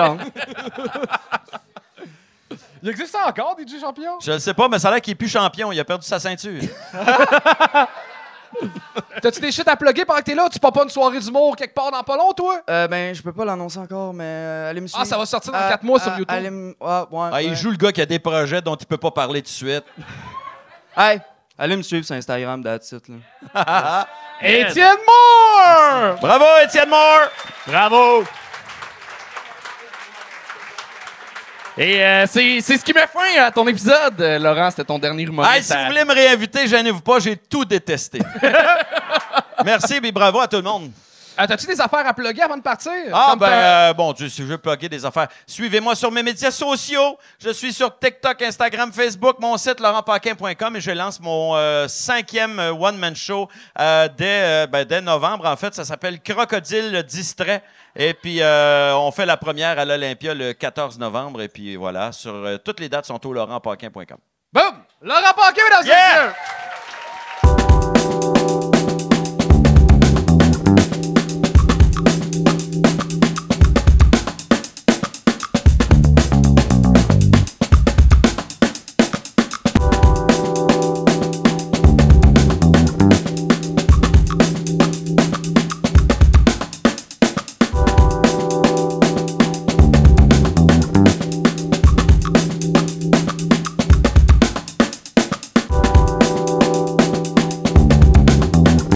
Il existe ça encore, DJ Champion? Je le sais pas, mais ça a l'air qu'il est plus champion. Il a perdu sa ceinture. *laughs* T'as-tu des shit à plugger pendant que t'es là? Tu pars pas une soirée d'humour quelque part dans pas long, toi? Euh, ben, je peux pas l'annoncer encore, mais euh, allez me suivre. Ah, ça va sortir dans Euh, 4 mois sur euh, YouTube. allez me- ouais, ouais, Ah, il ouais. joue le gars qui a des projets dont il peut pas parler tout de suite. Hey, allez me suivre sur Instagram, that's it, là. *laughs* Étienne Moore! Bravo, Étienne Moore! Bravo! Et euh, c'est ce qui met fin à ton épisode, euh, Laurent. C'était ton dernier humoriste. Hey, si à- vous voulez me réinviter, gênez-vous pas, j'ai tout détesté. *laughs* Merci, et bravo à tout le monde. Euh, T'as-tu des affaires à plugger avant de partir? Ah, Comme ben, t'as- euh, bon Dieu, si je veux plugger des affaires, suivez-moi sur mes médias sociaux. Je suis sur TikTok, Instagram, Facebook, mon site laurentpaquin.com et je lance mon euh, cinquième euh, one-man show euh, dès, euh, ben, dès novembre. En fait, ça s'appelle Crocodile Distrait. Et puis, euh, on fait la première à l'Olympia le 14 novembre. Et puis, voilà, sur, euh, toutes les dates sont au laurentpaquin.com. Boum! Laurent Paquin, mesdames et Yeah! messieurs!